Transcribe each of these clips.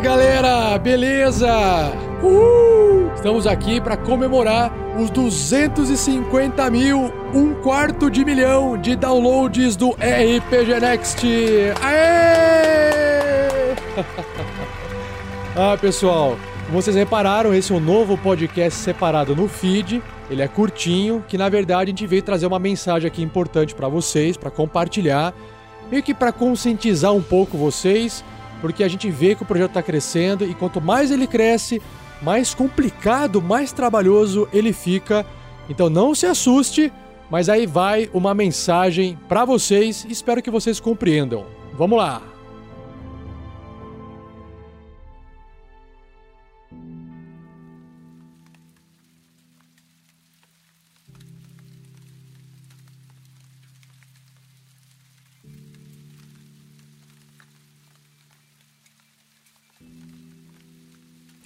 galera, beleza? Uhul! Estamos aqui para comemorar os 250 mil, um quarto de milhão de downloads do RPG Next. Aê! ah, pessoal, vocês repararam, esse é um novo podcast separado no feed. Ele é curtinho, que na verdade a gente veio trazer uma mensagem aqui importante para vocês, para compartilhar, meio que para conscientizar um pouco vocês porque a gente vê que o projeto está crescendo e quanto mais ele cresce, mais complicado, mais trabalhoso ele fica. Então não se assuste, mas aí vai uma mensagem para vocês, espero que vocês compreendam. Vamos lá.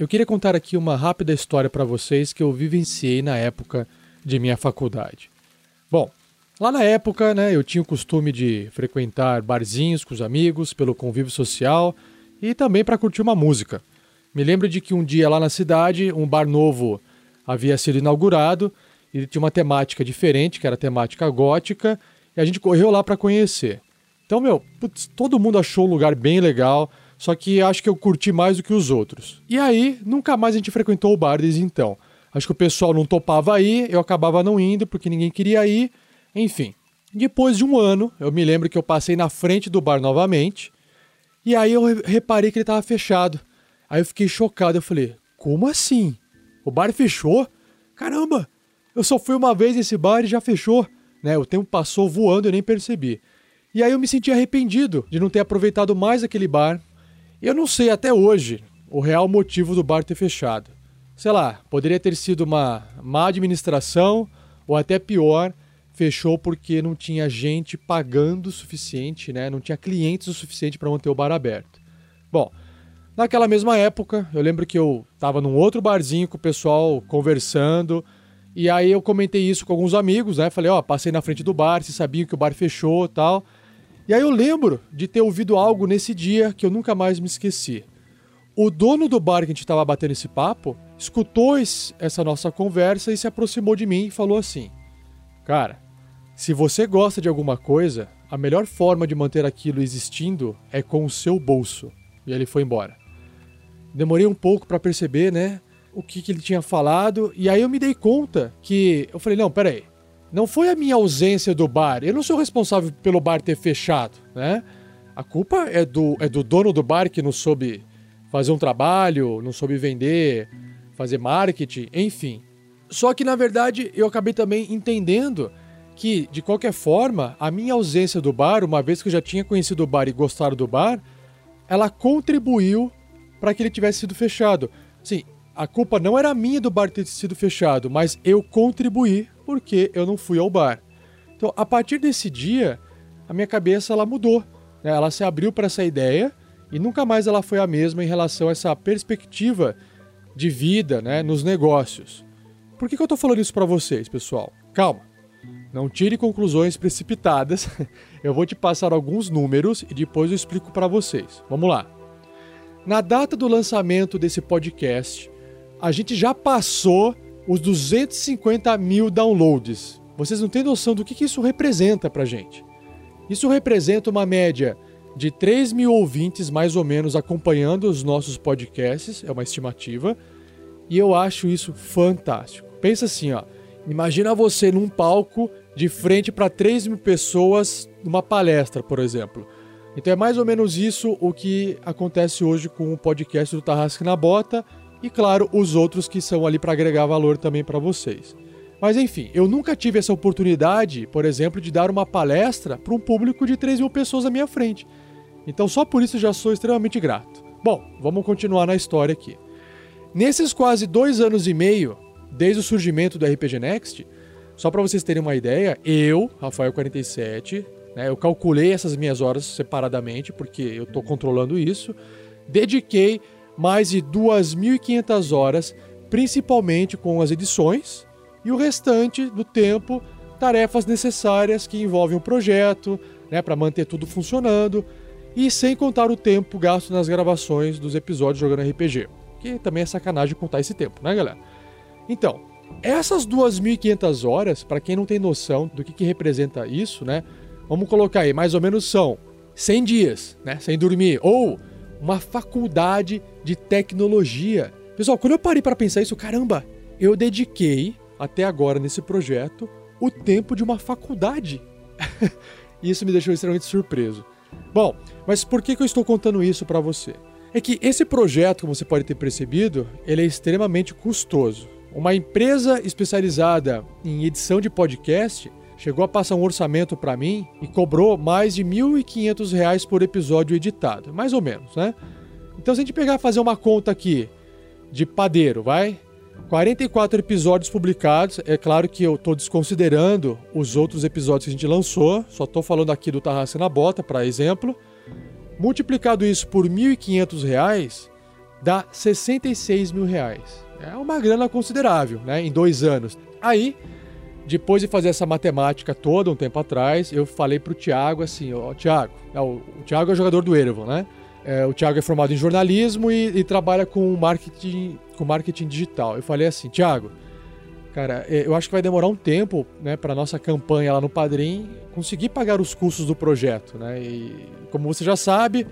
Eu queria contar aqui uma rápida história para vocês que eu vivenciei na época de minha faculdade. Bom, lá na época, né, eu tinha o costume de frequentar barzinhos com os amigos pelo convívio social e também para curtir uma música. Me lembro de que um dia lá na cidade, um bar novo havia sido inaugurado e tinha uma temática diferente, que era a temática gótica, e a gente correu lá para conhecer. Então, meu, putz, todo mundo achou o lugar bem legal. Só que acho que eu curti mais do que os outros. E aí, nunca mais a gente frequentou o bar desde então. Acho que o pessoal não topava ir, eu acabava não indo porque ninguém queria ir. Enfim. Depois de um ano, eu me lembro que eu passei na frente do bar novamente. E aí eu reparei que ele estava fechado. Aí eu fiquei chocado. Eu falei: Como assim? O bar fechou? Caramba! Eu só fui uma vez nesse bar e já fechou. Né? O tempo passou voando eu nem percebi. E aí eu me senti arrependido de não ter aproveitado mais aquele bar, eu não sei até hoje o real motivo do bar ter fechado. Sei lá, poderia ter sido uma má administração ou até pior, fechou porque não tinha gente pagando o suficiente, né? Não tinha clientes o suficiente para manter o bar aberto. Bom, naquela mesma época, eu lembro que eu estava num outro barzinho com o pessoal conversando, e aí eu comentei isso com alguns amigos, né? Falei, ó, oh, passei na frente do bar, se sabiam que o bar fechou, tal. E aí eu lembro de ter ouvido algo nesse dia que eu nunca mais me esqueci. O dono do bar que a gente estava batendo esse papo escutou essa nossa conversa e se aproximou de mim e falou assim: Cara, se você gosta de alguma coisa, a melhor forma de manter aquilo existindo é com o seu bolso. E ele foi embora. Demorei um pouco para perceber, né, o que, que ele tinha falado, e aí eu me dei conta que. Eu falei: Não, peraí. Não foi a minha ausência do bar. Eu não sou responsável pelo bar ter fechado, né? A culpa é do, é do dono do bar que não soube fazer um trabalho, não soube vender, fazer marketing, enfim. Só que na verdade eu acabei também entendendo que, de qualquer forma, a minha ausência do bar, uma vez que eu já tinha conhecido o bar e gostado do bar, ela contribuiu para que ele tivesse sido fechado. Sim, a culpa não era minha do bar ter sido fechado, mas eu contribuí porque eu não fui ao bar. Então, a partir desse dia, a minha cabeça ela mudou. Né? Ela se abriu para essa ideia e nunca mais ela foi a mesma em relação a essa perspectiva de vida né, nos negócios. Por que, que eu estou falando isso para vocês, pessoal? Calma. Não tire conclusões precipitadas. Eu vou te passar alguns números e depois eu explico para vocês. Vamos lá. Na data do lançamento desse podcast, a gente já passou os 250 mil downloads. Vocês não têm noção do que, isso representa pra gente. Isso representa uma média de 3 mil ouvintes, mais ou menos, acompanhando os nossos podcasts, é uma estimativa, e eu acho isso fantástico. Pensa assim, ó. Imagina você num palco de frente para 3 mil pessoas numa palestra, por exemplo. Então é mais ou menos isso o que acontece hoje com o podcast do Tarrasque na Bota e claro, os outros que são ali para agregar valor também para vocês. Mas enfim, eu nunca tive essa oportunidade, por exemplo, de dar uma palestra para um público de 3 mil pessoas à minha frente. Então só por isso já sou extremamente grato. Bom, vamos continuar na história aqui. Nesses quase dois anos e meio, desde o surgimento do RPG Next, só para vocês terem uma ideia, eu, Rafael47, né, eu calculei essas minhas horas separadamente, porque eu estou controlando isso, dediquei mais de 2.500 horas, principalmente com as edições, e o restante do tempo, tarefas necessárias que envolvem o projeto, né, para manter tudo funcionando. e sem contar o tempo gasto nas gravações dos episódios jogando RPG. Que também é sacanagem contar esse tempo, né, galera? Então, essas 2.500 horas, para quem não tem noção do que, que representa isso, né? Vamos colocar aí, mais ou menos são 100 dias, né? Sem dormir. Ou uma faculdade de tecnologia. Pessoal, quando eu parei para pensar isso, caramba, eu dediquei até agora nesse projeto o tempo de uma faculdade. isso me deixou extremamente surpreso. Bom, mas por que, que eu estou contando isso para você? É que esse projeto, como você pode ter percebido, ele é extremamente custoso. Uma empresa especializada em edição de podcast chegou a passar um orçamento para mim e cobrou mais de R$ 1.500 por episódio editado, mais ou menos, né? Então se a gente pegar fazer uma conta aqui de padeiro, vai? 44 episódios publicados, é claro que eu estou desconsiderando os outros episódios que a gente lançou, só estou falando aqui do Tarraça na Bota, para exemplo. Multiplicado isso por R$ 1.500, dá 66 mil reais. É uma grana considerável, né? Em dois anos. Aí depois de fazer essa matemática toda um tempo atrás, eu falei pro Thiago assim, ó, Thiago, é, o, o Thiago é jogador do Erevan, né? É, o Thiago é formado em jornalismo e, e, trabalha com marketing, com marketing digital. Eu falei assim, Thiago, cara, é, eu acho que vai demorar um tempo, né, para nossa campanha lá no Padrim conseguir pagar os custos do projeto, né? E como você já sabe,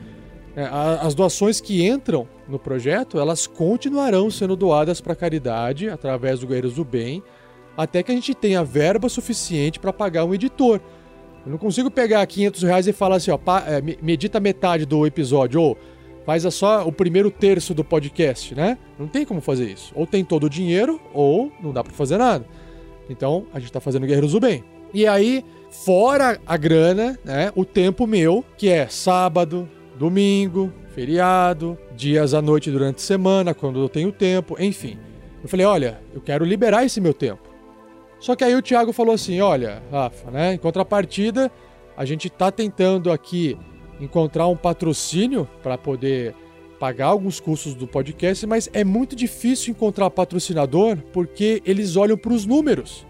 é, as doações que entram no projeto, elas continuarão sendo doadas para caridade através do Guerreiros do Bem até que a gente tenha verba suficiente para pagar um editor. Eu não consigo pegar 500 reais e falar assim, ó, é, medita metade do episódio, ou faz só o primeiro terço do podcast, né? Não tem como fazer isso. Ou tem todo o dinheiro, ou não dá para fazer nada. Então, a gente está fazendo Guerreiros do Bem. E aí, fora a grana, né, o tempo meu, que é sábado, domingo, feriado, dias à noite durante a semana, quando eu tenho tempo, enfim. Eu falei, olha, eu quero liberar esse meu tempo. Só que aí o Thiago falou assim: olha, Rafa, né? Em contrapartida, a gente está tentando aqui encontrar um patrocínio para poder pagar alguns custos do podcast, mas é muito difícil encontrar patrocinador porque eles olham para os números.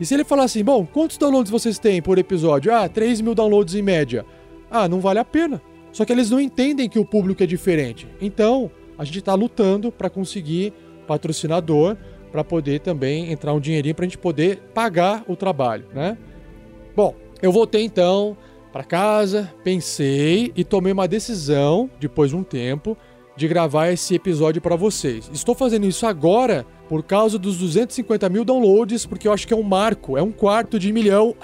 E se ele falar assim, bom, quantos downloads vocês têm por episódio? Ah, 3 mil downloads em média. Ah, não vale a pena. Só que eles não entendem que o público é diferente. Então, a gente está lutando para conseguir patrocinador para poder também entrar um dinheirinho para a gente poder pagar o trabalho, né? Bom, eu voltei então para casa, pensei e tomei uma decisão, depois de um tempo, de gravar esse episódio para vocês. Estou fazendo isso agora por causa dos 250 mil downloads, porque eu acho que é um marco, é um quarto de milhão.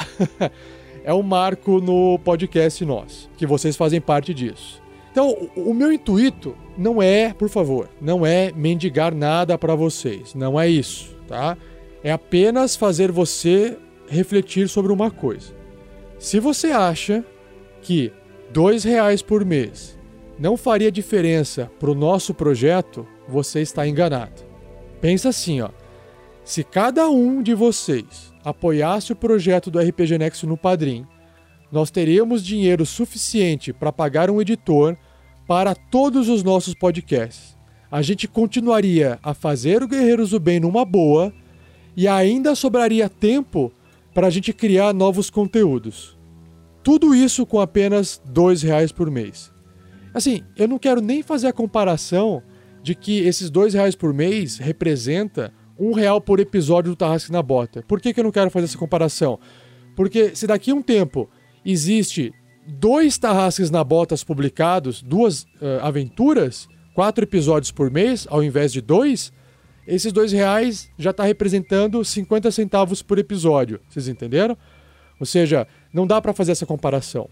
é um marco no podcast nosso, que vocês fazem parte disso. Então, o meu intuito não é, por favor, não é mendigar nada para vocês, não é isso, tá? É apenas fazer você refletir sobre uma coisa. Se você acha que dois reais por mês não faria diferença para o nosso projeto, você está enganado. Pensa assim, ó. Se cada um de vocês apoiasse o projeto do RPG Next no Padrim, nós teríamos dinheiro suficiente para pagar um editor para todos os nossos podcasts. A gente continuaria a fazer o Guerreiros do Bem numa boa e ainda sobraria tempo para a gente criar novos conteúdos. Tudo isso com apenas dois reais por mês. Assim, eu não quero nem fazer a comparação de que esses dois reais por mês representa um real por episódio do Tarrasque na Bota. Por que, que eu não quero fazer essa comparação? Porque se daqui a um tempo existe dois Tarrasques na Botas publicados, duas uh, aventuras, quatro episódios por mês, ao invés de dois, esses dois reais já está representando 50 centavos por episódio. Vocês entenderam? Ou seja, não dá para fazer essa comparação.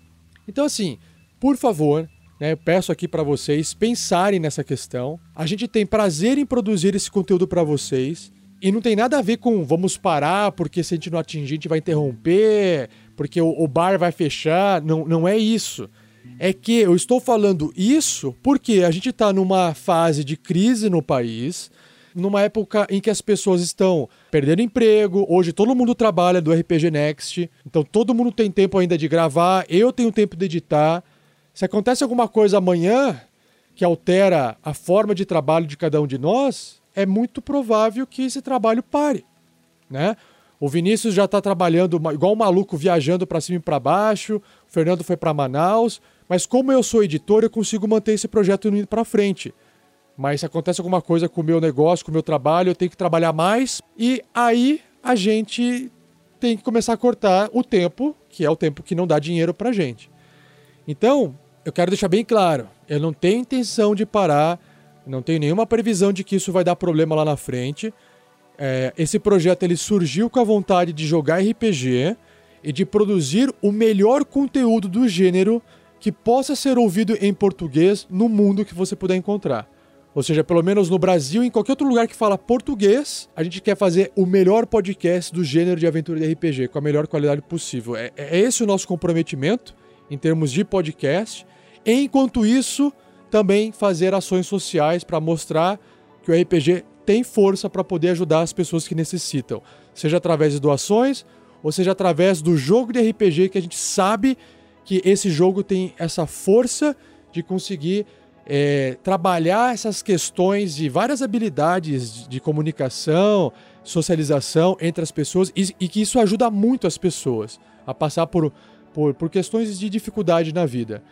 Então, assim, por favor, né, eu peço aqui para vocês pensarem nessa questão. A gente tem prazer em produzir esse conteúdo para vocês. E não tem nada a ver com vamos parar porque se a gente não atingir, a gente vai interromper porque o, o bar vai fechar. Não, não é isso. É que eu estou falando isso porque a gente está numa fase de crise no país, numa época em que as pessoas estão perdendo emprego. Hoje todo mundo trabalha do RPG Next, então todo mundo tem tempo ainda de gravar. Eu tenho tempo de editar. Se acontece alguma coisa amanhã que altera a forma de trabalho de cada um de nós, é muito provável que esse trabalho pare, né? O Vinícius já está trabalhando igual um maluco, viajando para cima e para baixo. O Fernando foi para Manaus. Mas como eu sou editor, eu consigo manter esse projeto indo para frente. Mas se acontece alguma coisa com o meu negócio, com o meu trabalho, eu tenho que trabalhar mais e aí a gente tem que começar a cortar o tempo, que é o tempo que não dá dinheiro pra gente. Então, eu quero deixar bem claro, eu não tenho intenção de parar, não tenho nenhuma previsão de que isso vai dar problema lá na frente. É, esse projeto ele surgiu com a vontade de jogar RPG e de produzir o melhor conteúdo do gênero que possa ser ouvido em português no mundo que você puder encontrar. Ou seja, pelo menos no Brasil em qualquer outro lugar que fala português, a gente quer fazer o melhor podcast do gênero de aventura de RPG, com a melhor qualidade possível. É, é esse o nosso comprometimento em termos de podcast. Enquanto isso, também fazer ações sociais para mostrar que o RPG tem força para poder ajudar as pessoas que necessitam, seja através de doações ou seja através do jogo de RPG que a gente sabe que esse jogo tem essa força de conseguir é, trabalhar essas questões de várias habilidades de comunicação, socialização entre as pessoas e, e, que isso ajuda muito as pessoas a passar por, por, por questões de dificuldade na vida.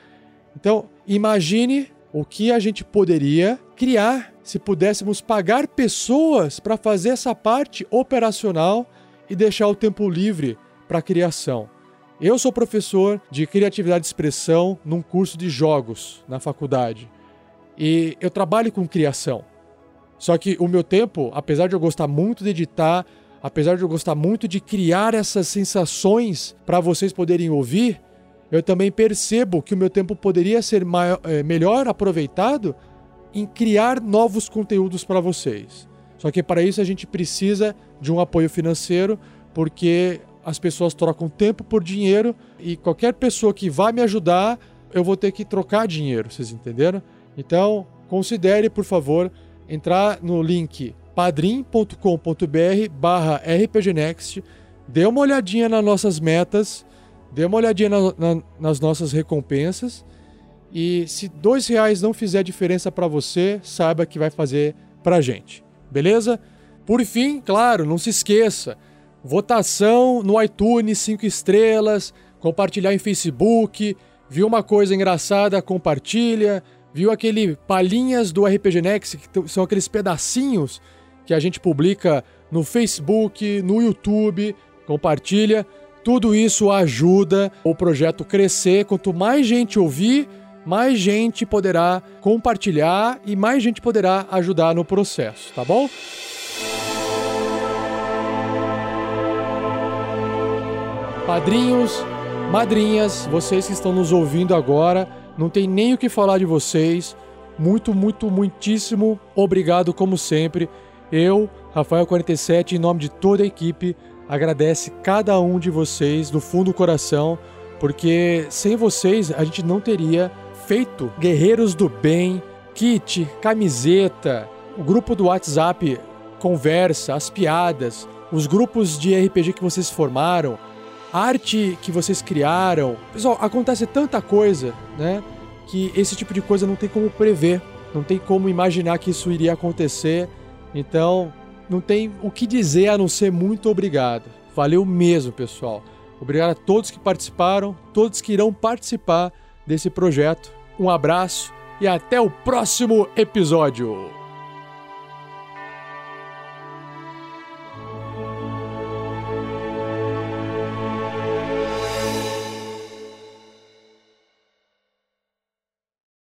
Então, imagine o que a gente poderia criar se pudéssemos pagar pessoas para fazer essa parte operacional e deixar o tempo livre para a criação. Eu sou professor de criatividade e expressão num curso de jogos na faculdade. E eu trabalho com criação. Só que o meu tempo, apesar de eu gostar muito de editar, apesar de eu gostar muito de criar essas sensações para vocês poderem ouvir, eu também percebo que o meu tempo poderia ser maior, é, melhor aproveitado em criar novos conteúdos para vocês. Só que para isso a gente precisa de um apoio financeiro, porque as pessoas trocam tempo por dinheiro e qualquer pessoa que vai me ajudar, eu vou ter que trocar dinheiro, vocês entenderam? Então, considere, por favor, entrar no link padrim.com.br barra rpgnext, dê uma olhadinha nas nossas metas, dê uma olhadinha na, na, nas nossas recompensas e se dois reais não fizer diferença para você, saiba que vai fazer para gente, beleza? Por fim, claro, não se esqueça, votação no iTunes, 5 estrelas, compartilhar em Facebook, viu uma coisa engraçada, compartilha, viu aquele palhinhas do RPG Next, que são aqueles pedacinhos que a gente publica no Facebook, no YouTube, compartilha. Tudo isso ajuda o projeto crescer. Quanto mais gente ouvir, mais gente poderá compartilhar e mais gente poderá ajudar no processo, tá bom? Padrinhos, madrinhas, vocês que estão nos ouvindo agora, não tem nem o que falar de vocês. Muito, muito, muitíssimo obrigado, como sempre. Eu, Rafael47, em nome de toda a equipe, agradece cada um de vocês do fundo do coração, porque sem vocês a gente não teria feito Guerreiros do Bem, kit, camiseta, o grupo do WhatsApp conversa, as piadas, os grupos de RPG que vocês formaram, arte que vocês criaram. Pessoal, acontece tanta coisa, né? Que esse tipo de coisa não tem como prever, não tem como imaginar que isso iria acontecer. Então, não tem o que dizer a não ser muito obrigado. Valeu mesmo, pessoal. Obrigado a todos que participaram, todos que irão participar desse projeto. Um abraço e até o próximo episódio.